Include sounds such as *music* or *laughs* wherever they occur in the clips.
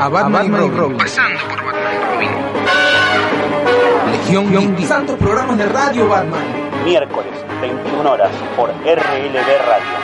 A Batman, Batman y Robin. Pasando por Batman y Robin. Legión Geek. Santos programas de radio Batman. Miércoles, 21 horas, por RLB Radio.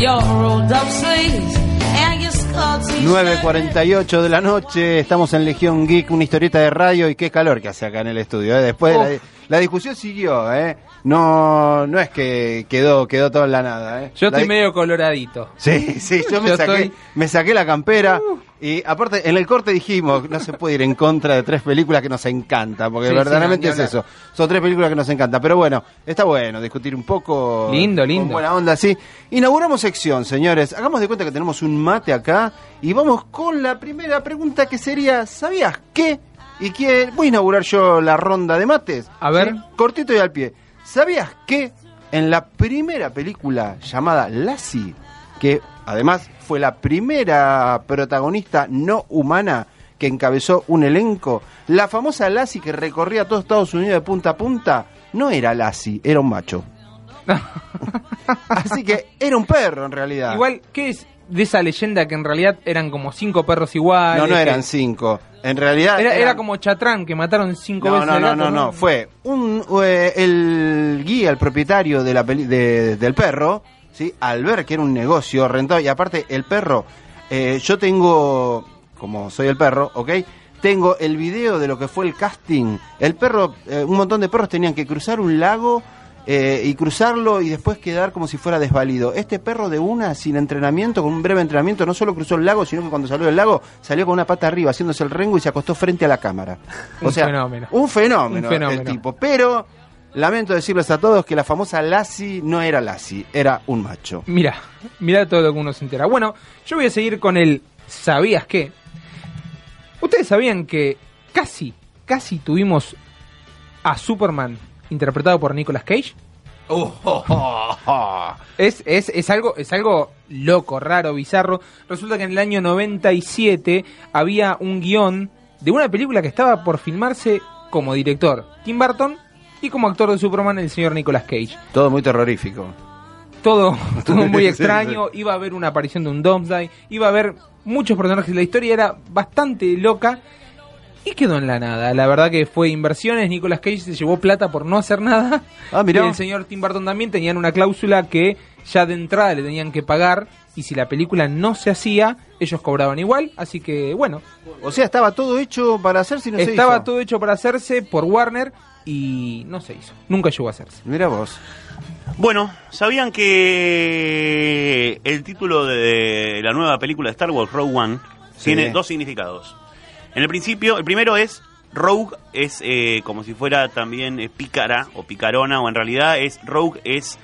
Your rolled up sleeves and your Scottish 9.48 de la noche, estamos en Legión Geek, una historieta de radio y qué calor que hace acá en el estudio. ¿eh? Después la, la discusión siguió, ¿eh? No, no es que quedó, quedó todo en la nada, ¿eh? Yo La estoy di- medio coloradito. Sí, sí, yo me Yo saqué, estoy- Uh. me saqué la campera y aparte en el corte dijimos, no se puede ir en contra de tres películas que nos encantan, porque Sí, verdaderamente sí, no, ni es eso. Son tres películas que nos encantan, pero bueno, está bueno discutir un poco. Lindo, Con lindo. buena onda, sí. Inauguramos sección, señores. Hagamos de cuenta que tenemos un mate acá y vamos con la primera pregunta que sería, ¿sabías qué? Y que voy a inaugurar yo la ronda de mates. A ver. ¿sí? Cortito y al pie. ¿Sabías que en la primera película llamada Lassie, que además fue la primera protagonista no humana que encabezó un elenco, la famosa Lassie que recorría todo Estados Unidos de punta a punta, no era Lassie, era un macho. *laughs* Así que era un perro en realidad. Igual, ¿qué es de esa leyenda que en realidad eran como cinco perros iguales? no, no eran cinco. En realidad Era, era como Chatrán, que mataron cinco no, veces no, no, gato, no, no, fue un eh, el guía, el propietario de la peli- de- del perro, sí, al ver que era un negocio rentable y aparte el perro, eh, yo tengo, como soy el perro, ¿ok? Tengo el video de lo que fue el casting. El perro, eh, un montón de perros tenían que cruzar un lago eh, y cruzarlo y después quedar como si fuera desvalido. Este perro de una, sin entrenamiento, con un breve entrenamiento, no solo cruzó el lago, sino que cuando salió del lago salió con una pata arriba, haciéndose el rengo y se acostó frente a la cámara. O Un sea, fenómeno. Un fenómeno, Un fenómeno. el tipo. Pero lamento decirles a todos que la famosa Lassie no era Lassie, era un macho. Mira, mira todo lo que uno se entera. Bueno, yo voy a seguir con el ¿sabías qué? ¿Ustedes sabían que casi, casi tuvimos a Superman interpretado por Nicolas Cage? *laughs* Es, es, es, algo, es algo loco, raro, bizarro. Resulta que en el año 97 había un guion de una película que estaba por filmarse como director Tim Burton y como actor de Superman el señor Nicolas Cage. Todo muy terrorífico. Todo, *laughs* todo muy extraño, iba a haber una aparición de un Doomsday, iba a haber muchos personajes, la historia era bastante loca y quedó en la nada. La verdad que fue inversiones, Nicolas Cage se llevó plata por no hacer nada. *laughs* Ah, mirá. Y el señor Tim Burton también tenían una cláusula que ya de entrada le tenían que pagar y si la película no se hacía, ellos cobraban igual, así que bueno, O sea, estaba todo hecho para hacerse y no se estaba hizo. todo hecho para hacerse por Warner y no se hizo, nunca llegó a hacerse. Mira vos. Bueno, ¿sabían que el título de la nueva película de Star Wars, Rogue One, Sí. tiene dos significados? En el principio, el primero es Rogue es eh, como si fuera también eh, pícara o picarona, o en realidad es Rogue es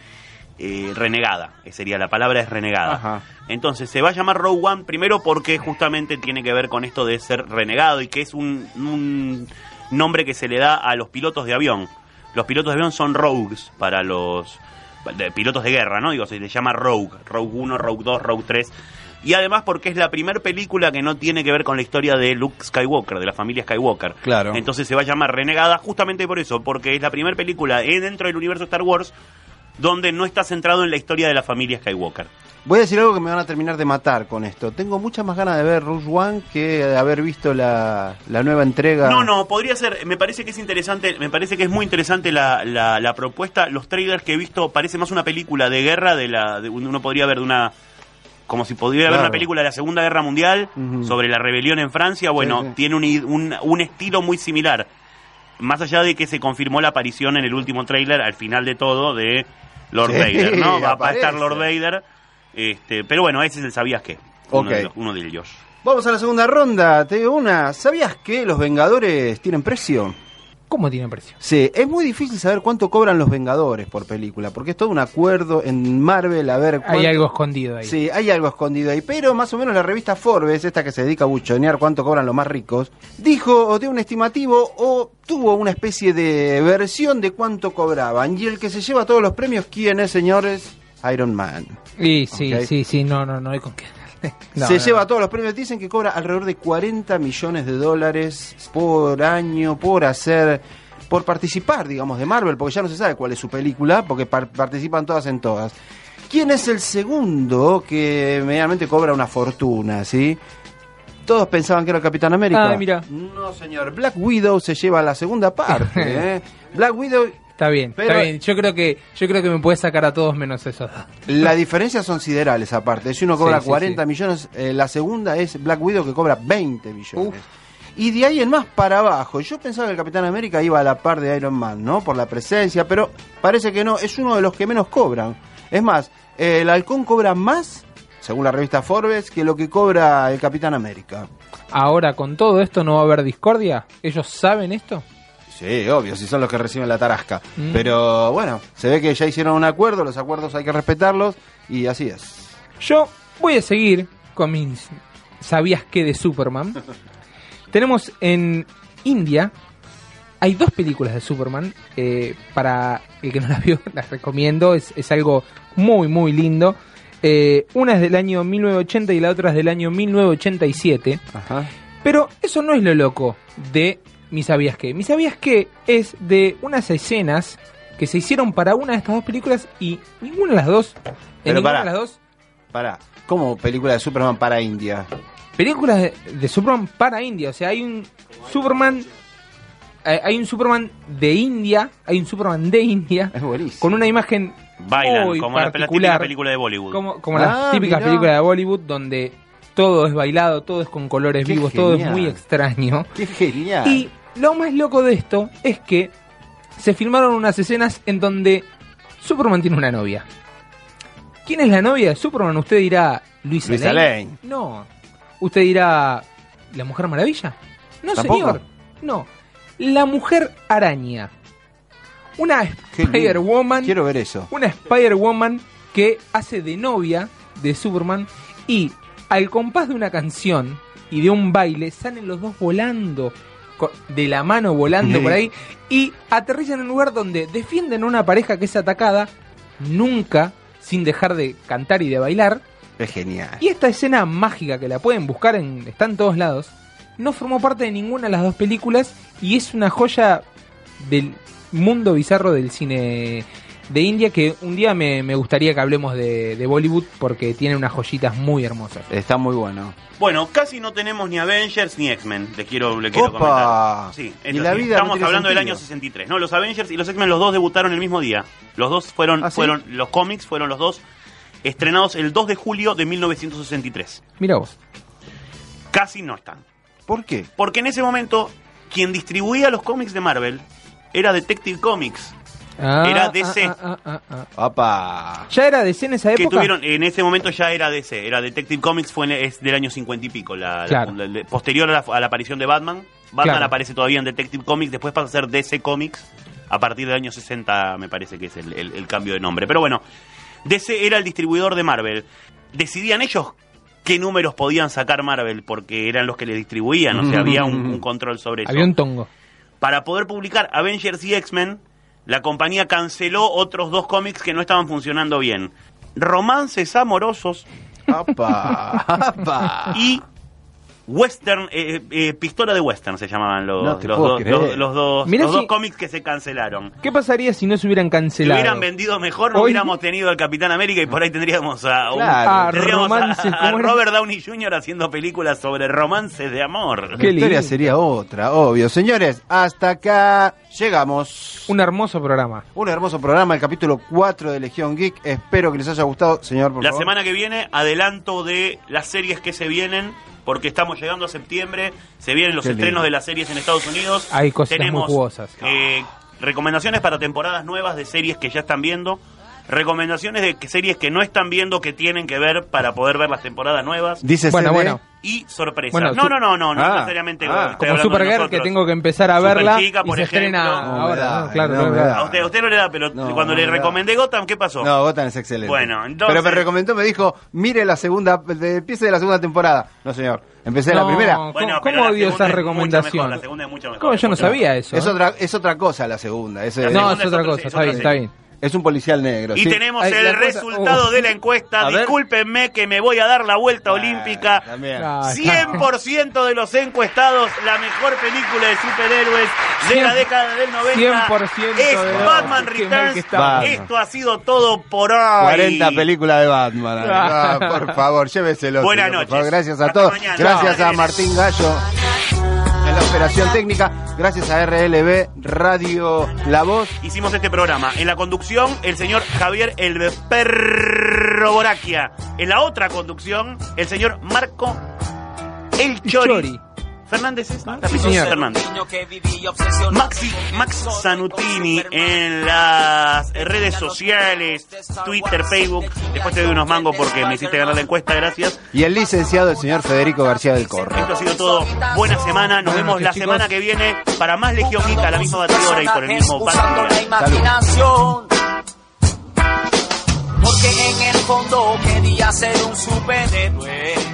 eh, renegada, eh, sería la palabra es renegada. Ajá. Entonces se va a llamar Rogue One primero porque justamente tiene que ver con esto de ser renegado y que es un, un nombre que se le da a los pilotos de avión. Los pilotos de avión son rogues para los de- pilotos de guerra, ¿no? Digo, se les llama Rogue, Rogue 1, Rogue 2, Rogue 3. Y además porque es la primera película que no tiene que ver con la historia de Luke Skywalker, de la familia Skywalker. Claro. Entonces se va a llamar Renegada justamente por eso, porque es la primera película dentro del universo Star Wars donde no está centrado en la historia de la familia Skywalker. Voy a decir algo que me van a terminar de matar con esto. Tengo muchas más ganas de ver Rush One que de haber visto la, la nueva entrega. No, no, podría ser. Me parece que es interesante. Me parece que es muy interesante la, la, la propuesta. Los trailers que he visto parece más una película de guerra. De la, de- uno podría ver de una. Como si pudiera ver una película de la Segunda Guerra Mundial sobre la rebelión en Francia. Bueno, Sí, sí. tiene un, un, un estilo muy similar. Más allá de que se confirmó la aparición en el último trailer, al final de todo, de Lord Sí, Vader, ¿no? Va, a estar. Lord Vader. Este, pero bueno, ese es el sabías qué. Uno, Ok. de, los- uno de ellos. Vamos a la segunda ronda. Te digo una. ¿Sabías que los Vengadores tienen precio? ¿Cómo tiene precio? Sí, es muy difícil saber cuánto cobran los Vengadores por película, porque es todo un acuerdo en Marvel a ver Hay cuánto- algo escondido ahí. Sí, hay algo escondido ahí, pero más o menos la revista Forbes, esta que se dedica a buchonear cuánto cobran los más ricos, dijo o dio un estimativo o tuvo una especie de versión de cuánto cobraban. Y el que se lleva todos los premios, ¿quién es, señores? Iron Man. Y sí, sí, sí, no, no, no hay con qué. *laughs* No, se no, lleva no. todos los premios. Dicen que cobra alrededor de 40 millones de dólares por año por hacer, por participar, digamos, de Marvel, porque ya no se sabe cuál es su película, porque par- participan todas en todas. ¿Quién es el segundo que medianamente cobra una fortuna, sí? Todos pensaban que era el Capitán América. Ah, mira. No, señor. Black Widow se lleva la segunda parte. *laughs* ¿eh? Black Widow, Está bien, Pero- está bien. Yo creo que yo creo que me puede sacar a todos menos esos la diferencia son siderales aparte. Si uno cobra Sí, sí, 40 sí. millones, eh, la segunda es Black Widow que cobra 20 millones. Y de ahí en más para abajo. Yo pensaba que el Capitán América iba a la par de Iron Man, ¿no? Por la presencia, pero parece que no. Es uno de los que menos cobran. Es más, eh, el Halcón cobra más, según la revista Forbes, que lo que cobra el Capitán América. Ahora, con todo esto, ¿no va a haber discordia? ¿Ellos saben esto? Sí, obvio, si son los que reciben la tarasca. Mm. Pero bueno, se ve que ya hicieron un acuerdo, los acuerdos hay que respetarlos y así es. Yo voy a seguir con mis ¿Sabías qué de Superman? *laughs* Tenemos en India, hay dos películas de Superman. eh, para el que no las vio, *laughs* las recomiendo. Es, es algo muy, muy lindo. Eh, una es del año 1980 y la otra es del año 1987. Ajá. Pero eso no es lo loco de Mi Sabías qué. Mi Sabías qué es de unas escenas que se hicieron para una de estas dos películas y ninguna de las dos. En Pero ninguna pará. de las dos Pará, ¿cómo película de Superman para India? películas de, de Superman para India. O sea, hay un Superman. eh, hay un Superman de India. Hay un Superman de India. Es buenísimo. Con una imagen Bailan, muy como la, la típica particular. película de Bollywood. Como, como Ah, las típicas mirá. películas de Bollywood donde todo es bailado, todo es con colores Qué vivos, todo es muy extraño. ¡Qué genial! Y lo más loco de esto es que se filmaron unas escenas en donde Superman tiene una novia. ¿Quién es la novia de Superman? Usted dirá Luisa, Luisa Lane. Lane. No. Usted dirá ¿La Mujer Maravilla? No, ¿Tampoco? señor. No. La Mujer Araña. Una. Spider-Woman. Quiero ver eso. Una Spider-Woman que hace de novia de Superman y al compás de una canción y de un baile salen los dos volando de la mano volando por ahí y aterrizan en un lugar donde defienden a una pareja que es atacada nunca sin dejar de cantar y de bailar Es genial. y esta escena mágica que la pueden buscar en está en todos lados no formó parte de ninguna de las dos películas y es una joya del mundo bizarro del cine de India que un día me, me gustaría que hablemos de, de Bollywood porque tiene unas joyitas muy hermosas. Está muy bueno. Bueno, casi no tenemos ni Avengers ni X-Men, les quiero, le quiero Opa. comentar. Sí, Y esto la sí. vida estamos hablando del año 63. No, los Avengers y los X-Men, los dos debutaron el mismo día. Los dos fueron, ¿Ah, sí? fueron los cómics fueron los dos estrenados el 2 de julio de 1963. Mira vos. Casi no están. ¿Por qué? Porque en ese momento, quien distribuía los cómics de Marvel era Detective Comics. Ah, Era DC. ah, ah, ah. ¿Ya era DC en esa Que época? tuvieron, en ese momento ya era DC, era Detective Comics, fue en- es del año 50 y pico, la, la- Claro. la- la- posterior a la, a la aparición de Batman. Batman Claro. aparece todavía en Detective Comics, después pasa a ser DC Comics, a partir del año 60 me parece que es el, el- el cambio de nombre. Pero bueno, DC era el distribuidor de Marvel. Decidían ellos qué números podían sacar Marvel, porque eran los que le distribuían, o sea, había un, *laughs* un control sobre eso. Había un tongo. Para poder publicar Avengers y X-Men, la compañía canceló otros dos cómics que no estaban funcionando bien. Romances amorosos ¡Apa! ¡Apa! y Western, eh, eh, pistola de western se llamaban los, No dos, los, los dos, Mirá los si- dos cómics que se cancelaron. ¿Qué pasaría si no se hubieran Si cancelado? hubieran vendido mejor, no Hoy- hubiéramos tenido al Capitán América y por ahí tendríamos a, un- Claro. Tendríamos a-. Robert Downey Jr. haciendo películas sobre romances de amor. Qué La historia sería otra, obvio. Señores, hasta acá llegamos. Un hermoso programa. Un hermoso programa, el capítulo 4 de Legión Geek. Espero que les haya gustado, señor. Por La favor. semana que viene, adelanto de las series que se vienen, porque estamos llegando a septiembre, se vienen los Qué estrenos lindo. de las series en Estados Unidos. Hay cosas muy Tenemos jugosas. eh, recomendaciones para temporadas nuevas de series que ya están viendo. Recomendaciones de que- series que no están viendo que tienen que ver para poder ver las temporadas nuevas. Dice Bueno, CD. bueno. Y sorpresas. Bueno, no, no, no, no, no Ah, necesariamente. ah. Como Supergirl, que tengo que empezar a verla Superchica, y por se estrena ejemplo. No, ahora. ¿no? Claro, no, da. A usted, a usted no le da, pero No, cuando le recomendé Gotham, ¿qué pasó? No, Gotham es excelente. Bueno, entonces- Pero me recomendó, me dijo, mire la segunda, empiece de la segunda temporada. No, señor. Empecé No, la primera. ¿Cómo, Bueno, cómo odio esa es recomendación? mejor, la segunda es mucho mejor. ¿Cómo yo no sabía eso? Es eh? otra, es otra cosa la segunda. Es, No, es es otra otra- cosa, es está bien, está bien. Es un policial negro. Y sí. tenemos Ay, el resultado uh. de la encuesta. *laughs* A ver. Discúlpenme que me voy a dar la vuelta olímpica. También. Ah, 100% de los encuestados, la mejor película de superhéroes de la década del 90 100% es de- Batman Returns. que está. Batman. Esto ha sido todo por hoy. 40 películas de Batman. *laughs* Ah, por favor, lléveselo. Buenas noches. Gracias a Hasta todos. mañana. Gracias a Martín Gallo en la operación técnica. Gracias a RLB Radio La Voz. Hicimos este programa. En la conducción, el señor Javier El Perro Boraquia. En la otra conducción, el señor Marco El Chori. Chori. Fernández es, ¿no? Sí, señor. Fernández. Maxi, Max Sanutini en las redes sociales, Twitter, Facebook. Después te doy unos mangos porque me hiciste ganar la encuesta, gracias. Y el licenciado, el señor Federico García del Corro. Esto ha sido todo. Buena semana. Nos vemos la chicos. semana que viene para más Legión la misma batidora y por el mismo imaginación. Porque en el fondo quería ser un superhéroe.